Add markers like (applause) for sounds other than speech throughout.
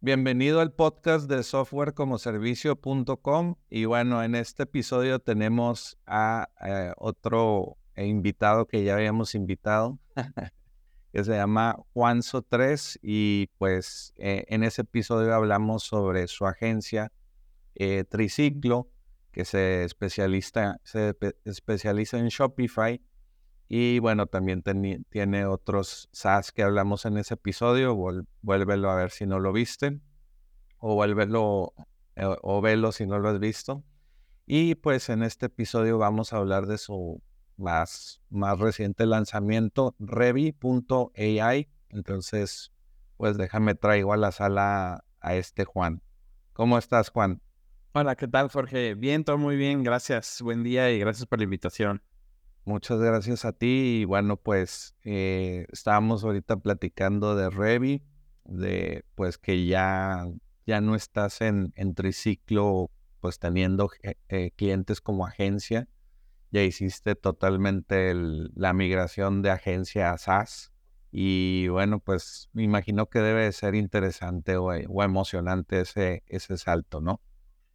Bienvenido al podcast de softwarecomoservicio.com y bueno, en este episodio tenemos a eh, otro invitado que ya habíamos invitado, (laughs) que se llama Juanzo 3 y pues eh, en ese episodio hablamos sobre su agencia eh, Triciclo, que se se especializa en Shopify y bueno, también tiene otros SaaS que hablamos en ese episodio. vuélvelo a ver si no lo viste. O vuélvelo eh, o velo si no lo has visto. Y pues en este episodio vamos a hablar de su más, más reciente lanzamiento, Revi.ai. Entonces, pues déjame traigo a la sala a este Juan. ¿Cómo estás, Juan? Hola, ¿qué tal, Jorge? Bien, todo muy bien, gracias. Buen día y gracias por la invitación. Muchas gracias a ti. Y bueno, pues eh, estábamos ahorita platicando de Revi, de pues que ya, ya no estás en, en triciclo, pues teniendo eh, clientes como agencia. Ya hiciste totalmente la migración de agencia a SaaS. Y bueno, pues me imagino que debe ser interesante o, o emocionante ese, ese salto, ¿no?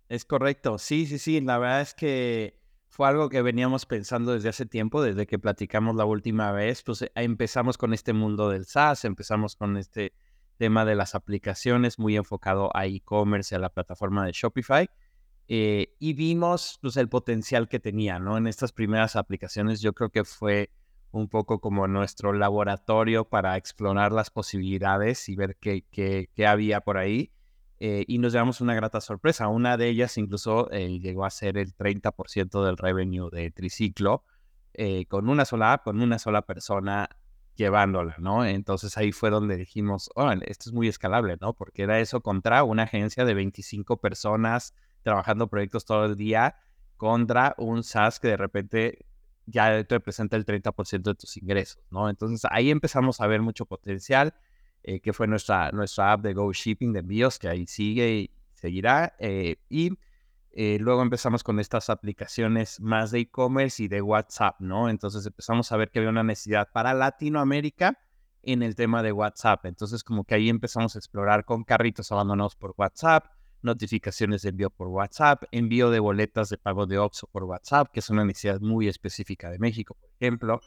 Es correcto. Sí, sí, sí. La verdad es que fue algo que veníamos pensando desde hace tiempo, desde que platicamos la última vez, pues eh, empezamos con este mundo del SaaS, empezamos con este tema de las aplicaciones muy enfocado a e-commerce, a la plataforma de Shopify, eh, y vimos pues, el potencial que tenía, ¿no? En estas primeras aplicaciones yo creo que fue un poco como nuestro laboratorio para explorar las posibilidades y ver qué, qué, qué había por ahí. Eh, y nos llevamos una grata sorpresa. Una de ellas incluso eh, llegó a ser el 30% del revenue de Triciclo eh, con una sola app, con una sola persona llevándola, ¿no? Entonces ahí fue donde dijimos, oh, esto es muy escalable, ¿no? Porque era eso contra una agencia de 25 personas trabajando proyectos todo el día contra un SaaS que de repente ya te representa el 30% de tus ingresos, ¿no? Entonces ahí empezamos a ver mucho potencial eh, que fue nuestra, nuestra app de Go Shipping de envíos, que ahí sigue y seguirá. Eh, y eh, luego empezamos con estas aplicaciones más de e-commerce y de WhatsApp, ¿no? Entonces empezamos a ver que había una necesidad para Latinoamérica en el tema de WhatsApp. Entonces como que ahí empezamos a explorar con carritos abandonados por WhatsApp, notificaciones de envío por WhatsApp, envío de boletas de pago de OXO por WhatsApp, que es una necesidad muy específica de México, por ejemplo.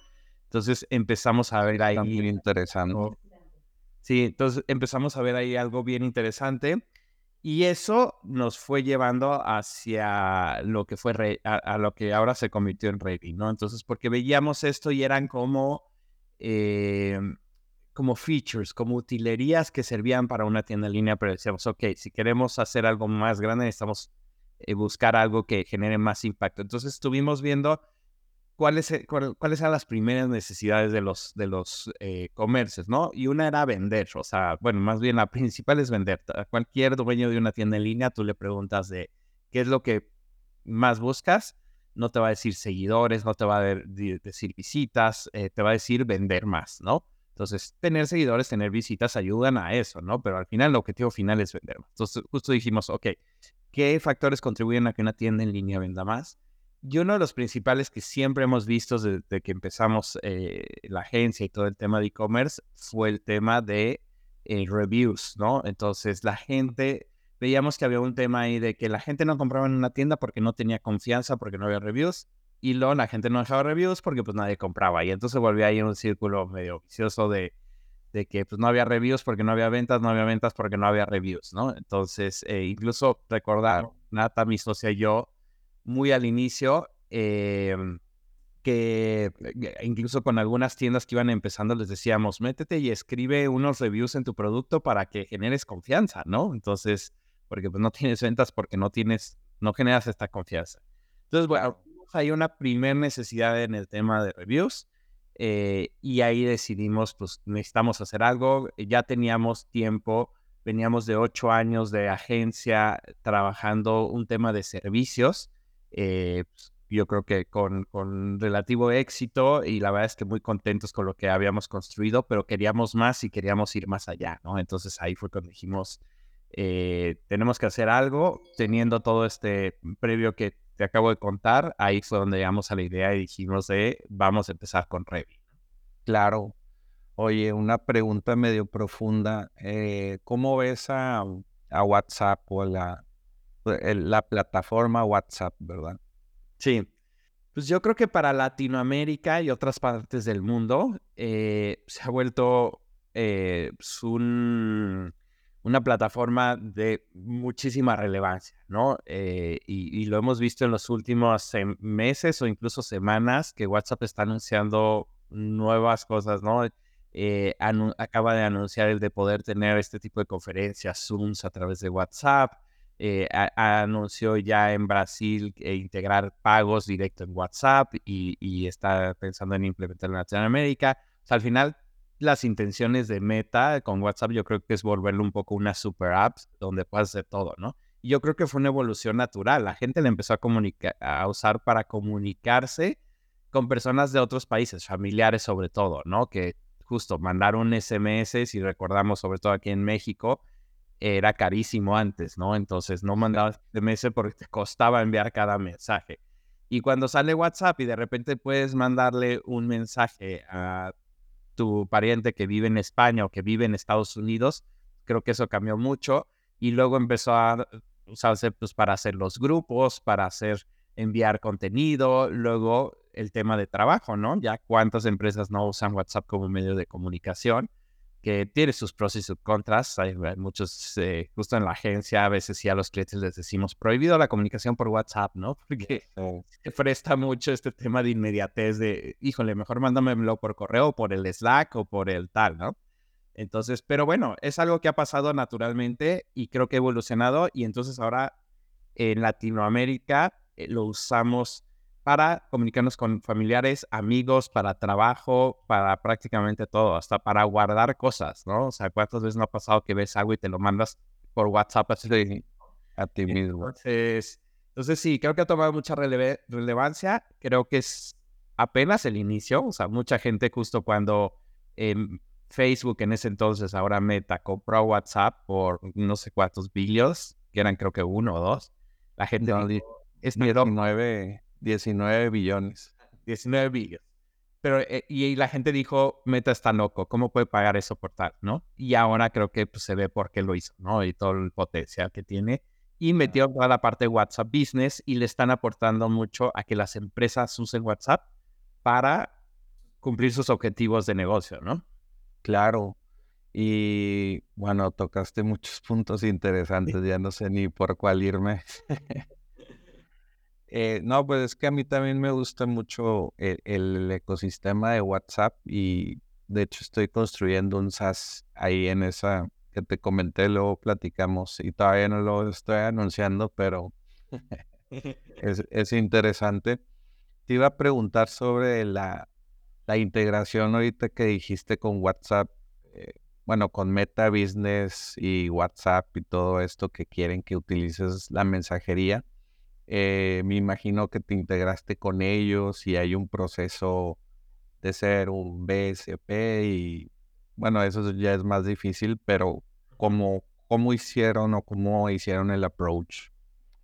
Entonces empezamos a ver ahí... Muy interesante. Sí, entonces empezamos a ver ahí algo bien interesante y eso nos fue llevando hacia lo que fue a, lo que ahora se convirtió en Ready, ¿no? Entonces, porque veíamos esto y eran como, eh, como features, como utilerías que servían para una tienda en línea, pero decíamos, ok, si queremos hacer algo más grande, necesitamos eh, buscar algo que genere más impacto. Entonces estuvimos viendo cuáles, e, cuáles eran las primeras necesidades de los, de los eh, comercios, ¿no? Y una era vender, o sea, bueno, más bien la (laughs) principal es vender. A cualquier dueño de una tienda en línea, tú le preguntas de qué es lo que más buscas, no te va a decir seguidores, no te va a decir visitas, eh, te va a decir vender más, ¿no? Entonces, tener seguidores, tener visitas ayudan a eso, ¿no? Pero al final el objetivo final es vender más. Entonces, justo dijimos, ok, ¿qué factores contribuyen a que una tienda en línea venda más? Y uno de los principales que siempre hemos visto desde que empezamos eh, la agencia y todo el tema de e-commerce fue el tema de eh, reviews, ¿no? Entonces la gente, veíamos que había un tema ahí de que la gente no compraba en una tienda porque no tenía confianza, porque no había reviews, y luego la gente no dejaba reviews porque pues nadie compraba. Y entonces volvía ahí un círculo medio vicioso de, de que pues no había reviews porque no había ventas, no había ventas porque no había reviews, ¿no? Entonces, eh, incluso recordar, Nata, mi socia y yo, muy al inicio, em, que eh, incluso con algunas tiendas que iban empezando les decíamos, métete y escribe unos reviews en tu producto para que generes confianza, ¿no? Entonces, porque pues no tienes ventas porque no tienes, no generas esta confianza. Entonces, bueno, hay una primera necesidad en el tema de reviews eh, y ahí decidimos, pues necesitamos hacer algo. Ya teníamos tiempo, veníamos de ocho años de agencia trabajando un tema de servicios eh, pues, yo creo que con, con, relativo éxito y la verdad es que muy contentos con lo que habíamos construido, pero queríamos más y queríamos ir más allá, ¿no? Entonces ahí fue cuando dijimos, eh, tenemos que hacer algo, teniendo todo este previo que te acabo de contar, ahí fue donde llegamos a la idea y dijimos de, vamos a empezar con Revi. Claro. Oye, una pregunta medio profunda. Eh, ¿Cómo ves a, a WhatsApp o la, la plataforma WhatsApp, verdad? Sí, pues yo creo que para Latinoamérica y otras partes del mundo eh, se ha vuelto eh, pues, una plataforma de muchísima relevancia, ¿no? Eh, y, lo hemos visto en los últimos meses o incluso semanas que WhatsApp está anunciando nuevas cosas, ¿no? acaba de anunciar el de poder tener este tipo de conferencias, Zooms a través de WhatsApp. Eh, anunció ya en Brasil eh, integrar pagos directo en WhatsApp y, está pensando en implementar en Latinoamérica. O sea, al final, las intenciones de Meta con WhatsApp yo creo que es volverlo un poco una super app donde puedas hacer todo, ¿no? Y yo creo que fue una evolución natural. La gente le empezó a, a usar para comunicarse con personas de otros países, familiares sobre todo, ¿no? Que justo mandaron SMS, y recordamos sobre todo aquí en México, era carísimo antes, ¿no? Entonces no mandabas SMS porque te costaba enviar cada mensaje. Y cuando sale WhatsApp y de repente puedes mandarle un mensaje a tu pariente que vive en España o que vive en Estados Unidos, creo que eso cambió mucho. Y luego empezó a usarse pues, para hacer los grupos, para hacer enviar contenido, luego el tema de trabajo, ¿no? Ya cuántas empresas no usan WhatsApp como medio de comunicación que tiene sus pros y sus contras. Hay muchos, eh, justo en la agencia, a veces sí a los clientes les decimos prohibido la comunicación por WhatsApp, ¿no? (laughs) Porque se presta mucho este tema de inmediatez de, híjole, mejor mándamelo por correo, por el Slack o por el tal, ¿no? Entonces, pero bueno, es algo que ha pasado naturalmente y creo que ha evolucionado y entonces ahora en Latinoamérica eh, lo usamos para comunicarnos con familiares, amigos, para trabajo, para prácticamente todo, hasta para guardar cosas, ¿no? O sea, ¿cuántas veces no ha pasado que ves algo y te lo mandas por WhatsApp así a ti mismo? Entonces, entonces sí, creo que ha tomado mucha relevancia. Creo que es apenas el inicio. O sea, mucha gente justo cuando Facebook en ese entonces, ahora Meta, compró WhatsApp por no sé cuántos billions, que eran creo que uno o dos. La gente no, es nueve 19 billones. 19 billones. Pero, eh, y, la gente dijo, Meta está loco, ¿cómo puede pagar eso por tal, no? Y ahora creo que pues, se ve por qué lo hizo, ¿no? Y todo el potencial que tiene. Y metió toda la parte de WhatsApp Business y le están aportando mucho a que las empresas usen WhatsApp para cumplir sus objetivos de negocio, ¿no? Claro. Y bueno, tocaste muchos puntos interesantes, ya no sé ni por cuál irme. (laughs) Eh, no, pues es que a mí también me gusta mucho el, ecosistema de WhatsApp y de hecho estoy construyendo un SaaS ahí en esa que te comenté, luego platicamos y todavía no lo estoy anunciando, pero (laughs) es, interesante. Te iba a preguntar sobre la, integración ahorita que dijiste con WhatsApp, eh, bueno, con Meta Business y WhatsApp y todo esto que quieren que utilices la mensajería. Eh, me imagino que te integraste con ellos y hay un proceso de ser un BSP y bueno, eso ya es más difícil, pero ¿cómo, cómo hicieron o cómo hicieron el approach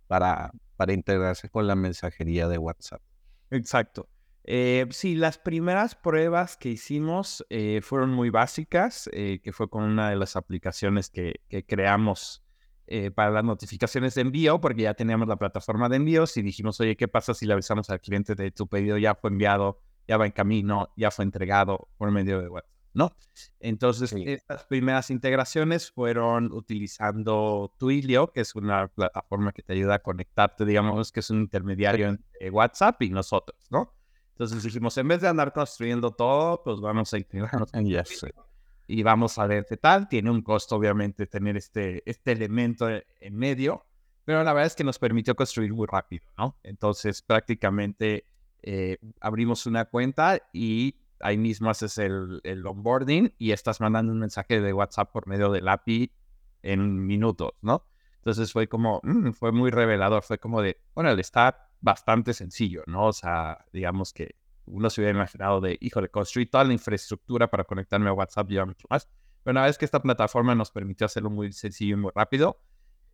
para, para integrarse con la mensajería de WhatsApp? Exacto. Eh, sí, las primeras pruebas que hicimos eh, fueron muy básicas, eh, que fue con una de las aplicaciones que, que creamos eh, para las notificaciones de envío, porque ya teníamos la plataforma de envíos y dijimos, oye, ¿qué pasa si le avisamos al cliente de tu pedido ya fue enviado, ya va en camino, ya fue entregado por medio de WhatsApp? ¿No? Entonces, estas primeras integraciones fueron utilizando Twilio, que es una plataforma que te ayuda a conectarte, digamos, que es un intermediario entre WhatsApp y nosotros, ¿no? Entonces dijimos, en vez de andar construyendo todo, pues vamos a integrarnos en Yes y vamos a ver qué tal. Tiene un costo, obviamente, tener este, este elemento e, en medio, pero la verdad es que nos permitió construir muy rápido, ¿no? Entonces, prácticamente eh, abrimos una cuenta y ahí mismo haces el, el, onboarding y estás mandando un mensaje de WhatsApp por medio del API en minutos, ¿no? Entonces fue como, mm, fue muy revelador, fue como de, bueno, está bastante sencillo, ¿no? O sea, digamos que uno se hubiera imaginado de, híjole, construir toda la infraestructura para conectarme a WhatsApp y mucho más. Pero una vez que esta plataforma nos permitió hacerlo muy sencillo y muy rápido,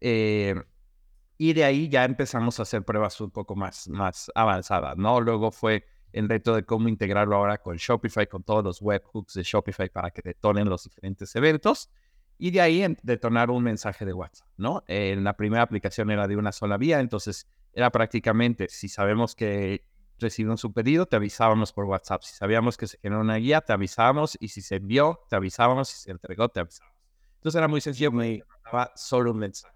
eh, y de ahí ya empezamos a hacer pruebas un poco más, más avanzadas, ¿no? Luego fue el reto de cómo integrarlo ahora con Shopify, con todos los webhooks de Shopify para que detonen los diferentes eventos. Y de ahí detonar un mensaje de WhatsApp, ¿no? En la primera aplicación era de una sola vía, entonces era prácticamente, si sabemos que recibimos un pedido, te avisábamos por WhatsApp. Si sabíamos que se generó una guía, te avisábamos. Y si se envió, te avisábamos. Si se entregó, te avisábamos. Entonces era muy sencillo, me daba solo un mensaje.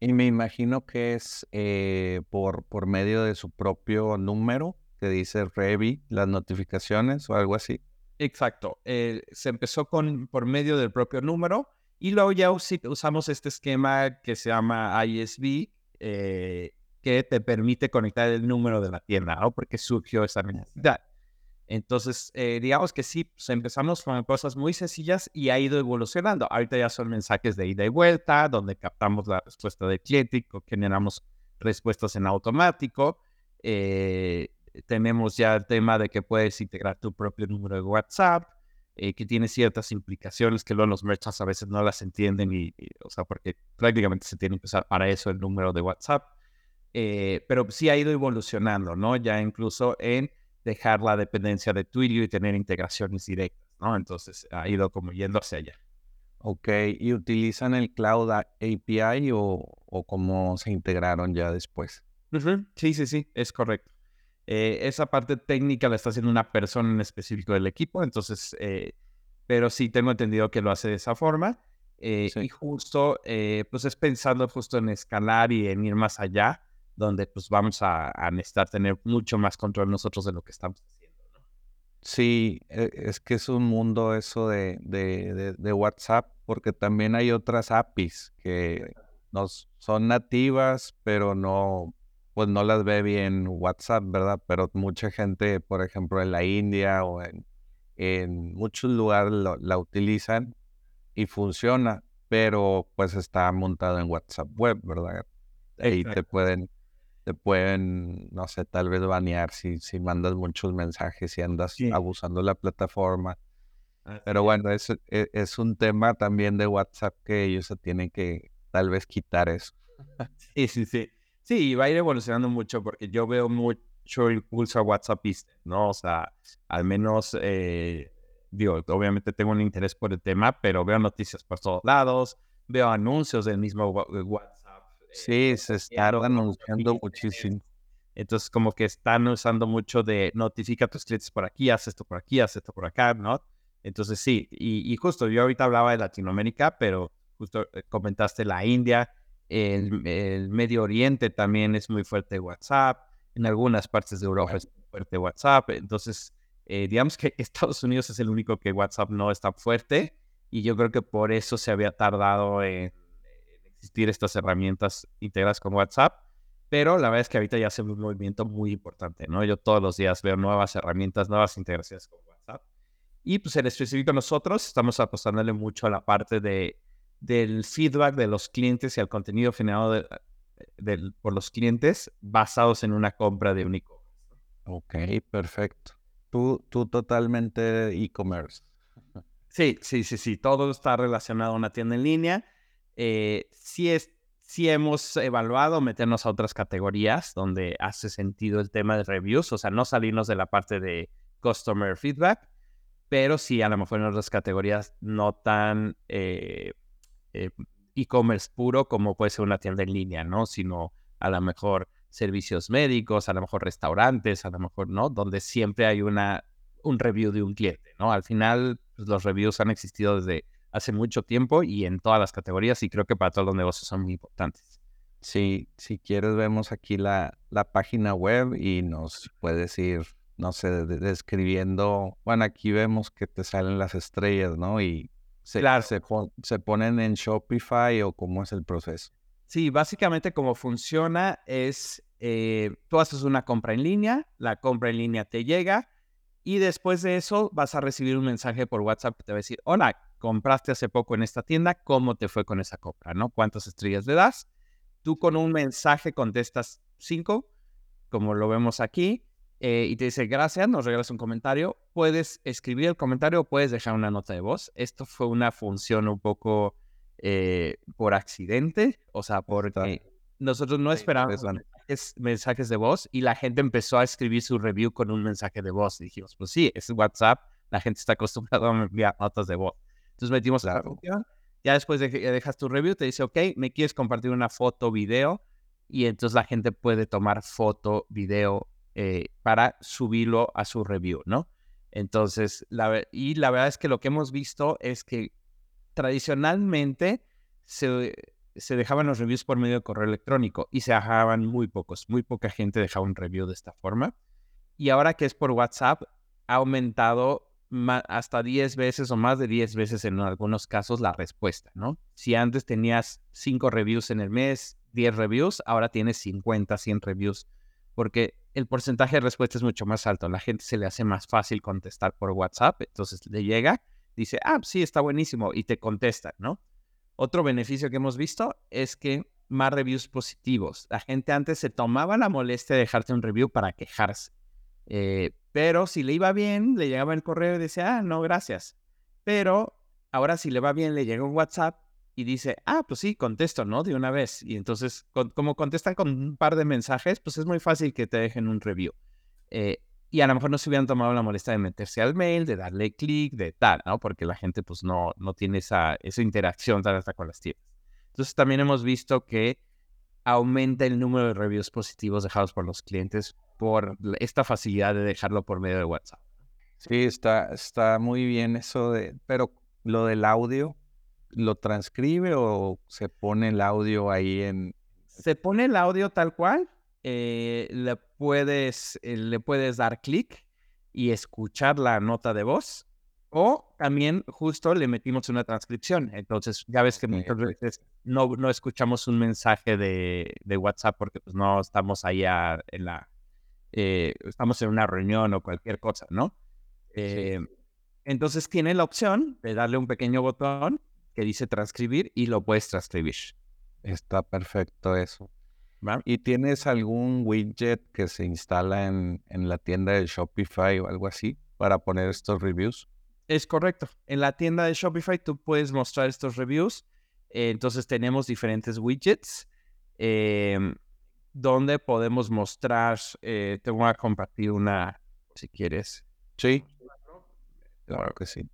Y me imagino que es eh, por, por medio de su propio número que dice Revi, las notificaciones o algo así. Exacto. Eh, se empezó con, por medio del propio número y luego ya usamos este esquema que se llama ISV, eh, que te permite conectar el número de la tienda, ¿no? Porque surgió esa necesidad. Entonces, eh, digamos que sí, pues, empezamos con cosas muy sencillas y ha ido evolucionando. Ahorita ya son mensajes de ida y vuelta, donde captamos la respuesta del cliente, generamos respuestas en automático. Eh, tenemos ya el tema de que puedes integrar tu propio número de WhatsApp, eh, que tiene ciertas implicaciones que luego los merchants a veces no las entienden, y, o sea, porque prácticamente se tiene que usar para eso el número de WhatsApp. Eh, pero sí ha ido evolucionando, ¿no? Ya incluso en dejar la dependencia de Twilio y tener integraciones directas, ¿no? Entonces ha ido como yendo hacia allá. Ok, ¿y utilizan el Cloud API o, o cómo se integraron ya después? Sí, sí, sí, es correcto. Eh, esa parte técnica la está haciendo una persona en específico del equipo, entonces, eh, pero sí tengo entendido que lo hace de esa forma. Y justo, pues es pensando justo en escalar y en ir más allá donde pues vamos a, necesitar tener mucho más control nosotros de lo que estamos haciendo. ¿no? Sí, e, es que es un mundo eso de, de, WhatsApp, porque también hay otras APIs que nos son nativas, pero no, pues no las ve bien WhatsApp, ¿verdad? Pero mucha gente, por ejemplo, en la India o en, en muchos lugares la utilizan y funciona, pero pues está montado en WhatsApp web, ¿verdad? Ahí te pueden te pueden, no sé, tal vez banear si, si mandas muchos mensajes y andas abusando de la plataforma. Pero bueno, es, e, es, un tema también de WhatsApp que ellos se tienen que tal vez quitar eso. (laughs) Sí, sí, sí. Sí, va a ir evolucionando mucho porque yo veo mucho impulso a WhatsApp, ¿no? O sea, al menos, eh, digo, obviamente tengo un interés por el tema, pero veo noticias por todos lados, veo anuncios del mismo WhatsApp Sí, se está anunciando muchísimo. Entonces, como que están usando mucho de notifica a tus clientes por aquí, haz esto por aquí, haz esto por acá, ¿no? Entonces, sí, y, justo yo ahorita hablaba de Latinoamérica, pero justo eh, comentaste la India, el, Medio Oriente también es muy fuerte WhatsApp, en algunas partes de Europa es muy fuerte WhatsApp, entonces, eh, digamos que (laughs) Estados Unidos es el único que WhatsApp no está fuerte, y yo creo que por eso se había tardado en existir estas herramientas integradas con WhatsApp, pero la verdad es que ahorita ya hace un movimiento muy importante, ¿no? Yo todos los días veo nuevas herramientas, nuevas integraciones con WhatsApp. Y pues en específico nosotros estamos apostándole mucho a la parte de, del feedback de los clientes y al contenido generado por los clientes basados en una compra de un e-commerce. Ok, perfecto. Tú, tú totalmente e-commerce. Sí, sí, sí, sí. Todo está relacionado a una tienda en línea eh, sí, es, hemos evaluado meternos a otras categorías donde hace sentido el tema de reviews, o sea, no salirnos de la parte de customer feedback, pero sí a lo mejor en otras categorías no tan eh, eh, e-commerce puro como puede ser una tienda en línea, ¿no? Sino a lo mejor servicios médicos, a lo mejor restaurantes, a lo mejor, ¿no? Donde siempre hay una, un review de un cliente, ¿no? Al final, pues, los reviews han existido desde hace mucho tiempo y en todas las categorías y creo que para todos los negocios son muy importantes. Sí, si quieres vemos aquí la, la página web y nos puedes ir, no sé, describiendo, bueno, aquí vemos que te salen las estrellas, ¿no? Y se, se, se ponen en Shopify o cómo es el proceso. Sí, básicamente cómo funciona es, eh, tú haces una compra en línea, la compra en línea te llega y después de eso vas a recibir un mensaje por WhatsApp que te va a decir, hola, compraste hace poco en esta tienda, ¿cómo te fue con esa compra? ¿No? ¿Cuántas estrellas le das? Tú con un mensaje contestas cinco, como lo vemos aquí, eh, y te dice gracias, nos regalas un comentario. Puedes escribir el comentario o puedes dejar una nota de voz. Esto fue una función un poco eh, por accidente, o sea, porque nosotros no esperábamos mensajes, mensajes de voz y la gente empezó a escribir su review con un mensaje de voz. Y dijimos, pues sí, es WhatsApp, la gente está acostumbrada a enviar notas de voz. Entonces metimos la función. Ya después de que dejas tu review, te dice, ok, me quieres compartir una foto, video, y entonces la gente puede tomar foto, video eh, para subirlo a su review, ¿no? Entonces, la, y la verdad es que lo que hemos visto es que tradicionalmente se, se dejaban los reviews por medio de correo electrónico y se dejaban muy pocos, muy poca gente dejaba un review de esta forma. Y ahora que es por WhatsApp, ha aumentado hasta 10 veces o más de 10 veces en algunos casos la respuesta, ¿no? Si antes tenías 5 reviews en el mes, 10 reviews, ahora tienes 50, 100 reviews, porque el porcentaje de respuesta es mucho más alto. La gente se le hace más fácil contestar por WhatsApp, entonces le llega, dice, ah, sí, está buenísimo, y te contesta, ¿no? Otro beneficio que hemos visto es que más reviews positivos. La gente antes se tomaba la molestia de dejarte un review para quejarse. Eh, pero si le iba bien, le llegaba el correo y decía, ah, no, gracias. Pero ahora si le va bien, le llega un WhatsApp y dice, ah, pues sí, contesto, ¿no? De una vez. Y entonces, como contestan con un par de mensajes, pues es muy fácil que te dejen un review. Eh, y a lo mejor no se hubieran tomado la molestia de meterse al mail, de darle clic, de tal, ¿no? Porque la gente pues no, no tiene esa, esa interacción tan alta con las tiendas. Entonces también hemos visto que aumenta el número de reviews positivos dejados por los clientes por esta facilidad de dejarlo por medio de WhatsApp. Sí, está, está muy bien eso de, pero lo del audio, ¿lo transcribe o se pone el audio ahí en... Se pone el audio tal cual, eh, le, puedes, eh, le puedes dar clic y escuchar la nota de voz o también justo le metimos una transcripción. Entonces, ya ves que muchas veces no, no escuchamos un mensaje de, de WhatsApp porque pues, no estamos allá en la, eh, estamos en una reunión o cualquier cosa, ¿no? Eh, entonces tiene la opción de darle un pequeño botón que dice transcribir y lo puedes transcribir. Está perfecto eso. ¿Y tienes algún widget que se instala en, en, la tienda de Shopify o algo así para poner estos reviews? Es correcto. En la tienda de Shopify tú puedes mostrar estos reviews. Eh, entonces tenemos diferentes widgets. Eh, donde podemos mostrar, eh, te voy a compartir una, si quieres. Sí, claro que sí.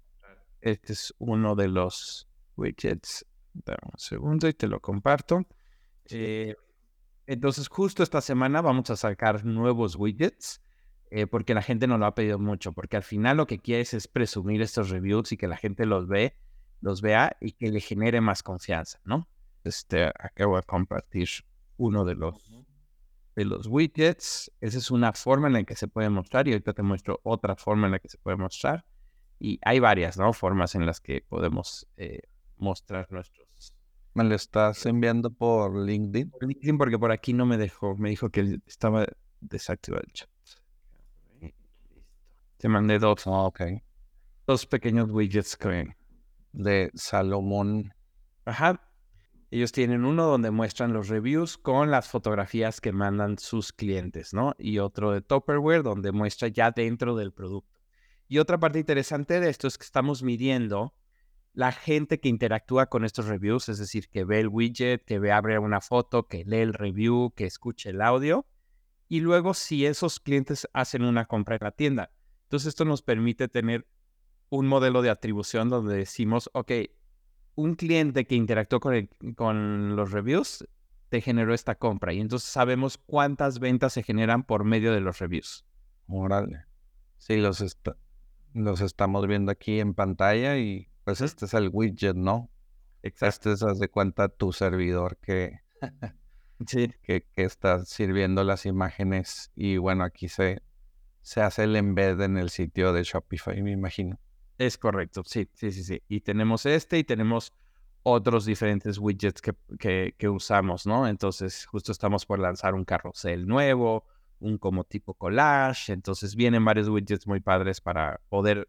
Este es uno de los widgets. Dame un segundo y te lo comparto. Eh, entonces, justo esta semana vamos a sacar nuevos widgets eh, porque la gente nos lo ha pedido mucho, porque al final lo que quieres es presumir estos reviews y que la gente los ve, los vea y que le genere más confianza, ¿no? Este, acá voy a compartir uno de los de los widgets. Esa es una forma en la que se puede mostrar y ahorita te muestro otra forma en la que se puede mostrar. Y hay varias ¿no? formas en las que podemos eh, mostrar nuestros. ¿Me lo estás enviando por LinkedIn? Por LinkedIn porque por aquí no me dejó. Me dijo que estaba desactivado el chat. Te mandé dos. Ok. Dos pequeños widgets que... De Salomón. Ajá. Ellos tienen uno donde muestran los reviews con las fotografías que mandan sus clientes, ¿no? Y otro de Tupperware donde muestra ya dentro del producto. Y otra parte interesante de esto es que estamos midiendo la gente que interactúa con estos reviews, es decir, que ve el widget, que ve abre una foto, que lee el review, que escuche el audio, y luego si esos clientes hacen una compra en la tienda. Entonces esto nos permite tener un modelo de atribución donde decimos, ok, un cliente que interactuó con, con los reviews te generó esta compra y entonces sabemos cuántas ventas se generan por medio de los reviews. Órale. Sí, los, los estamos viendo aquí en pantalla y pues este es el widget, ¿no? Exacto. Este es, de cuenta, tu servidor que, (laughs) sí. que, que, está sirviendo las imágenes y bueno, aquí se, se hace el embed en el sitio de Shopify, me imagino. Es correcto, sí, sí, sí, sí. Y tenemos este y tenemos otros diferentes widgets que, que, usamos, ¿no? Entonces, justo estamos por lanzar un carrusel nuevo, un como tipo collage. Entonces, vienen varios widgets muy padres para poder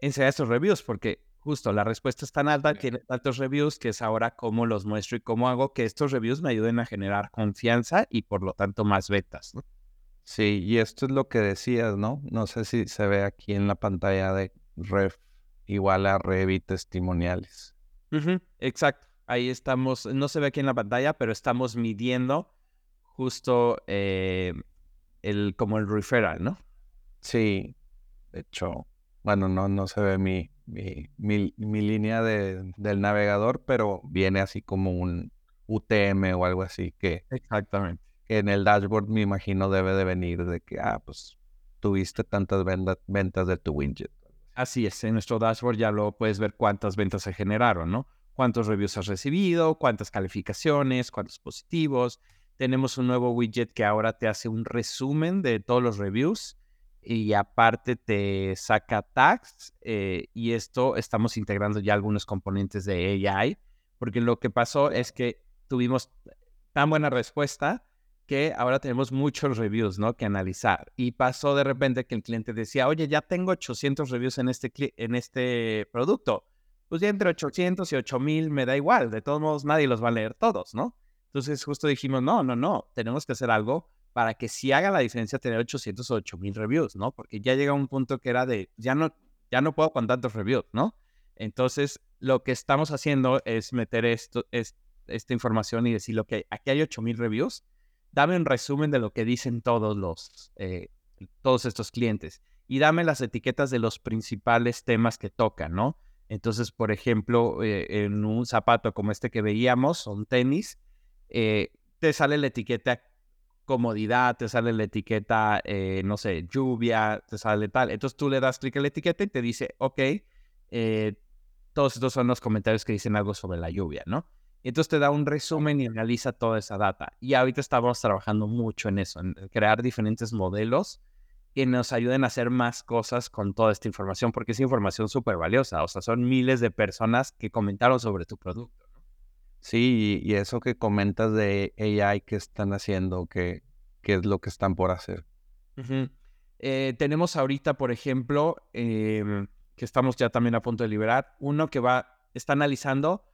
enseñar estos reviews, porque justo la respuesta es tan alta, tiene tantos reviews que es ahora cómo los muestro y cómo hago que estos reviews me ayuden a generar confianza y por lo tanto más ventas, ¿no? Sí, y esto es lo que decías, ¿no? No sé si se ve aquí en la pantalla de ref igual a Revit testimoniales. exacto. Ahí estamos, no se ve aquí en la pantalla, pero estamos midiendo justo eh, el, como el referral, ¿no? Sí, de hecho, bueno, no, no se ve mi, mi, mi, línea de, del navegador, pero viene así como un UTM o algo así que... Exactamente. Que en el dashboard me imagino debe de venir de que, ah, pues tuviste tantas ventas de tu widget. Así es, en nuestro dashboard ya lo puedes ver cuántas ventas se generaron, ¿no? Cuántos reviews has recibido, cuántas calificaciones, cuántos positivos. Tenemos un nuevo widget que ahora te hace un resumen de todos los reviews y aparte te saca tags eh, y esto estamos integrando ya algunos componentes de AI porque lo que pasó es que tuvimos tan buena respuesta que ahora tenemos muchos reviews, ¿no? Que analizar. Y pasó de repente que el cliente decía, oye, ya tengo 800 reviews en este, en este producto. Pues ya entre 800 y 8000 me da igual. De todos modos, nadie los va a leer todos, ¿no? Entonces justo dijimos, no, no, no, tenemos que hacer algo para que sí haga la diferencia tener 800 o 8000 reviews, ¿no? Porque ya llega un punto que era de, ya no, ya no puedo con tantos reviews, ¿no? Entonces, lo que estamos haciendo es meter esto, es, esta información y decir, ok, aquí hay 8000 reviews, dame un resumen de lo que dicen todos los, eh, todos estos clientes y dame las etiquetas de los principales temas que tocan, ¿no? Entonces, por ejemplo, eh, en un zapato como este que veíamos, un tenis, eh, te sale la etiqueta comodidad, te sale la etiqueta, no sé, lluvia, te sale tal. Entonces tú le das clic a la etiqueta y te dice, ok, todos estos son los comentarios que dicen algo sobre la lluvia, ¿no? Entonces te da un resumen y analiza toda esa data. Y ahorita estamos trabajando mucho en eso, en crear diferentes modelos que nos ayuden a hacer más cosas con toda esta información, porque es información súper valiosa. O sea, son miles de personas que comentaron sobre tu producto. Sí, y eso que comentas de AI que están haciendo, que, es lo que están por hacer. Eh, tenemos ahorita, por ejemplo, em, que estamos ya también a punto de liberar, uno que va, está analizando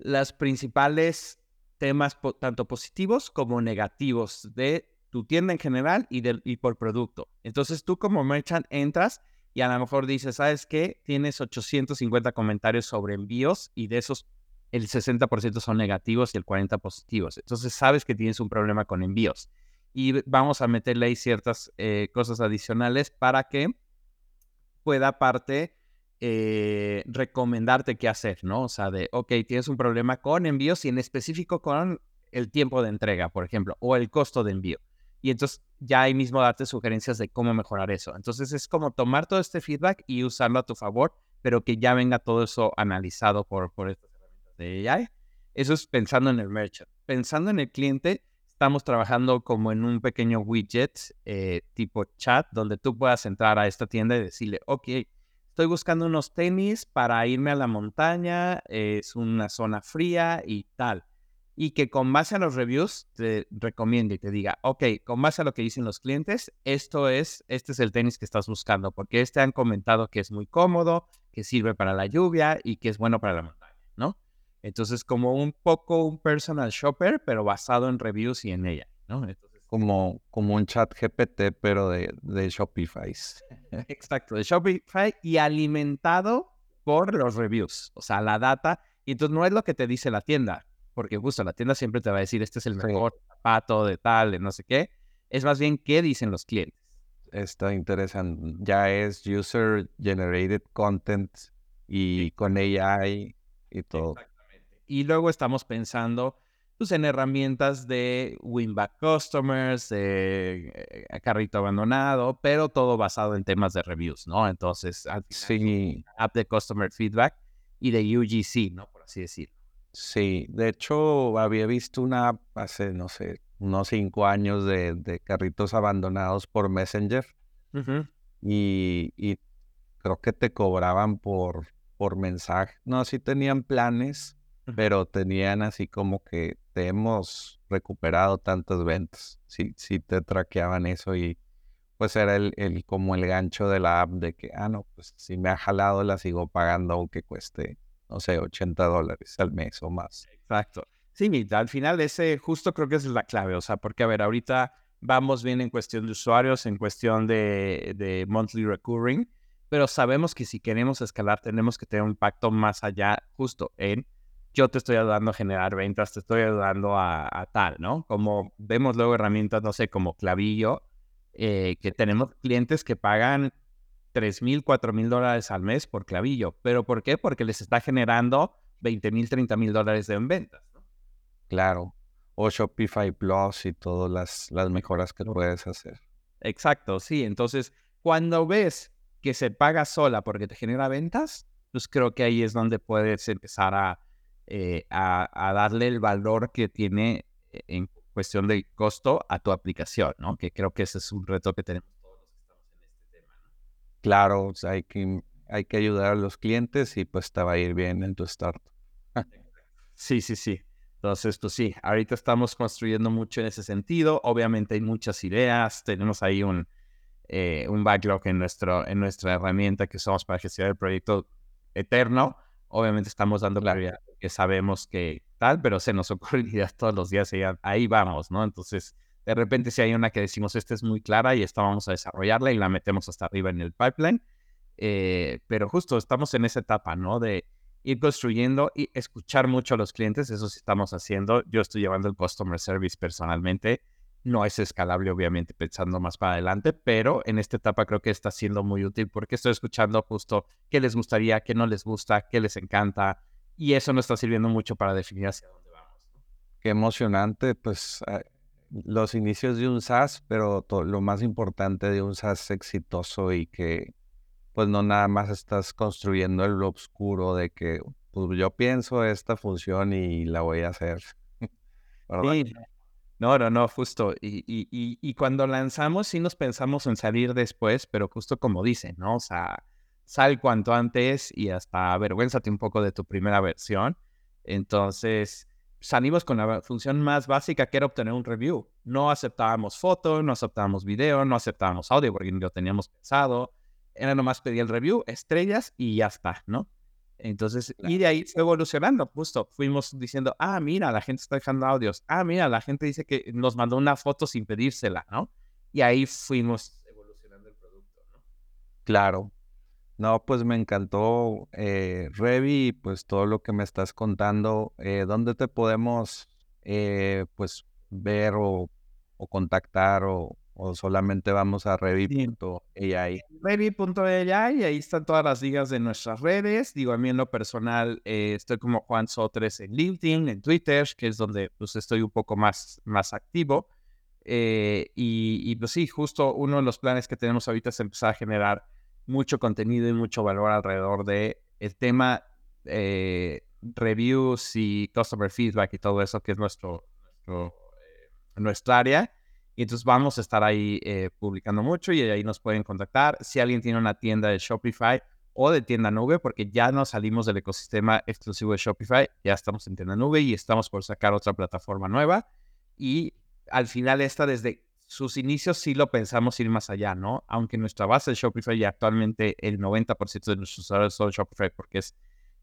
las principales temas tanto positivos como negativos de tu tienda en general y, y por producto. Entonces tú como merchant entras y a lo mejor dices, ¿sabes qué? Tienes 850 comentarios sobre envíos y de esos el 60% son negativos y el 40% positivos. Entonces sabes que tienes un problema con envíos. Y vamos a meterle ahí ciertas eh, cosas adicionales para que pueda aparte eh, recomendarte qué hacer, ¿no? O sea, de, ok, tienes un problema con envíos y en específico con el tiempo de entrega, por ejemplo, o el costo de envío. Y entonces ya ahí mismo darte sugerencias de cómo mejorar eso. Entonces es como tomar todo este feedback y usarlo a tu favor, pero que ya venga todo eso analizado por, por estas herramientas de AI. Eso es pensando en el merchant. Pensando en el cliente, estamos trabajando como en un pequeño widget eh, tipo chat, donde tú puedas entrar a esta tienda y decirle, ok, estoy buscando unos tenis para irme a la montaña, es una zona fría y tal. Y que con base a los reviews te recomiende y te diga, ok, con base a lo que dicen los clientes, esto es, este es el tenis que estás buscando, porque este han comentado que es muy cómodo, que sirve para la lluvia y que es bueno para la montaña, ¿no? Entonces, como un poco un personal shopper, pero basado en reviews y en ella, ¿no? Como, como un chat GPT, pero de, de Shopify. (laughs) Exacto, de Shopify y alimentado por los reviews, o sea, la data. Y entonces no es lo que te dice la tienda, porque justo la tienda siempre te va a decir, este es el mejor zapato de tal, de no sé qué. Es más bien qué dicen los clientes. Está interesante. Ya es user generated content y con AI y todo. Exactamente. Y luego estamos pensando pues, en herramientas de Winback Customers, de eh, carrito abandonado, pero todo basado en temas de reviews, ¿no? Entonces, sí. app de Customer Feedback y de UGC, ¿no? Por así decirlo. Sí, de hecho, había visto una app hace, no sé, unos cinco años de, carritos abandonados por Messenger. y, y, creo que te cobraban por, por mensaje. No, sí tenían planes, pero tenían así como que te hemos recuperado tantas ventas. Sí, sí te traqueaban eso y pues era el, el, como el gancho de la app de que, ah, no, pues si me ha jalado la sigo pagando aunque cueste, no sé, 80 dólares al mes o más. Exacto. Sí, al final ese justo creo que es la clave, o sea, porque a ver, ahorita vamos bien en cuestión de usuarios, en cuestión de, de monthly recurring, pero sabemos que si queremos escalar tenemos que tener un impacto más allá justo en yo te estoy ayudando a generar ventas, te estoy ayudando a, tal, ¿no? Como vemos luego herramientas, no sé, como Clavillo, eh, que tenemos clientes que pagan 3 mil, 4 mil dólares al mes por Clavillo. ¿Pero por qué? Porque les está generando 20 mil, 30 mil dólares de ventas. ¿no? Claro. O Shopify Plus y todas las, las mejoras que puedes hacer. Exacto, sí. Entonces, cuando ves que se paga sola porque te genera ventas, pues creo que ahí es donde puedes empezar eh, a, a, darle el valor que tiene eh, en cuestión de costo a tu aplicación, ¿no? Que creo que ese es un reto que tenemos todos los que estamos en este tema, ¿no? Claro, hay que, hay que ayudar a los clientes y pues te va a ir bien en tu start. (laughs) sí, sí, sí. Entonces, pues sí, ahorita estamos construyendo mucho en ese sentido. Obviamente hay muchas ideas, tenemos ahí un, eh, un backlog en, nuestro, en nuestra herramienta que usamos para gestionar el proyecto eterno. Obviamente estamos dando claridad que sabemos que tal, pero se nos (laughs) ocurren ideas todos los días y ahí vamos, ¿no? Entonces, de repente si hay una que decimos, esta es muy clara y esta vamos a desarrollarla y la metemos hasta arriba en el pipeline. Eh, pero justo estamos en esa etapa, ¿no? De ir construyendo y escuchar mucho a los clientes, eso sí estamos haciendo. Yo estoy llevando el customer service personalmente no es escalable, obviamente, pensando más para adelante, pero en esta etapa creo que está siendo muy útil porque estoy escuchando justo qué les gustaría, qué no les gusta, qué les encanta, y eso nos está sirviendo mucho para definir hacia dónde vamos. Qué emocionante, pues ah, los inicios de un SaaS, pero lo más importante de un SaaS exitoso y que pues no nada más estás construyendo el oscuro de que pues yo pienso esta función y la voy a hacer. (laughs) Sí, no, no, no, justo. Y, y, y, cuando lanzamos, sí nos pensamos en salir después, pero justo como dicen, ¿no? O sea, sal cuanto antes y hasta avergüénzate un poco de tu primera versión. Entonces, salimos con la función más básica que era obtener un review. No aceptábamos foto, no aceptábamos video, no aceptábamos audio porque no lo teníamos pensado. Era nomás pedir el review, estrellas y ya está, ¿no? Entonces, y de ahí fue evolucionando, justo. Fuimos diciendo, ah, mira, la gente está dejando audios. Ah, mira, la gente dice que nos mandó una foto sin pedírsela, ¿no? Y ahí fuimos evolucionando el producto, ¿no? Claro. No, pues me encantó, eh, Revi, pues todo lo que me estás contando. Eh, ¿Dónde te podemos, eh, pues, ver o, o contactar o, o solamente vamos a. Revi.ai y ahí están todas las ligas de nuestras redes. Digo, a mí en lo personal eh, estoy como Juan Sotres en LinkedIn, en Twitter, que es donde pues estoy un poco más, más activo. Eh, y, pues sí, justo uno de los planes que tenemos ahorita es empezar a generar mucho contenido y mucho valor alrededor de el tema eh, reviews y customer feedback y todo eso que es nuestro, nuestro nuestra área y entonces vamos a estar ahí eh, publicando mucho y ahí nos pueden contactar. Si alguien tiene una tienda de Shopify o de tienda nube, porque ya no salimos del ecosistema exclusivo de Shopify, ya estamos en tienda nube y estamos por sacar otra plataforma nueva. Y al final esta desde sus inicios sí lo pensamos ir más allá, ¿no? Aunque nuestra base de Shopify y actualmente el 90% de nuestros usuarios son Shopify porque es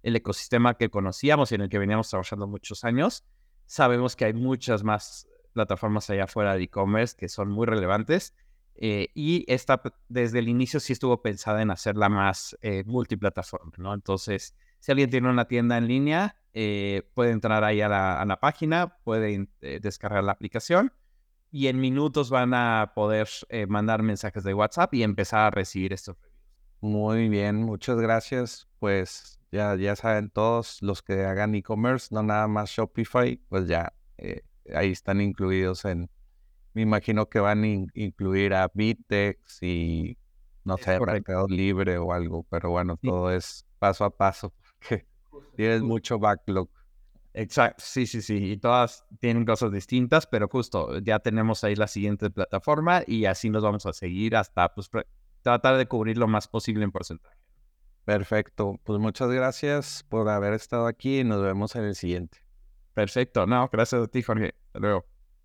el ecosistema que conocíamos y en el que veníamos trabajando muchos años, sabemos que hay muchas más plataformas allá afuera de e-commerce que son muy relevantes. Eh, y esta desde el inicio sí estuvo pensada en hacerla más eh, multiplataforma, ¿no? Entonces, si alguien tiene una tienda en línea, eh, puede entrar ahí a la, página, puede descargar la aplicación y en minutos van a poder mandar mensajes de WhatsApp y empezar a recibir estos reviews. Muy bien, muchas gracias. Pues ya, ya saben todos los que hagan e-commerce, no nada más Shopify, pues ya ahí están incluidos en, me imagino que van a incluir a Vitex y, no sé, Mercado Libre o algo, pero bueno, todo es paso a paso, (laughs) porque tienes mucho backlog. Exacto, sí, sí, sí, y todas tienen cosas distintas, pero justo ya tenemos ahí la siguiente plataforma y así nos vamos a seguir hasta pues, tratar de cubrir lo más posible en porcentaje. Perfecto, pues muchas gracias por haber estado aquí y nos vemos en el siguiente. Perfecto. No, gracias a ti, Jorge. Hasta luego.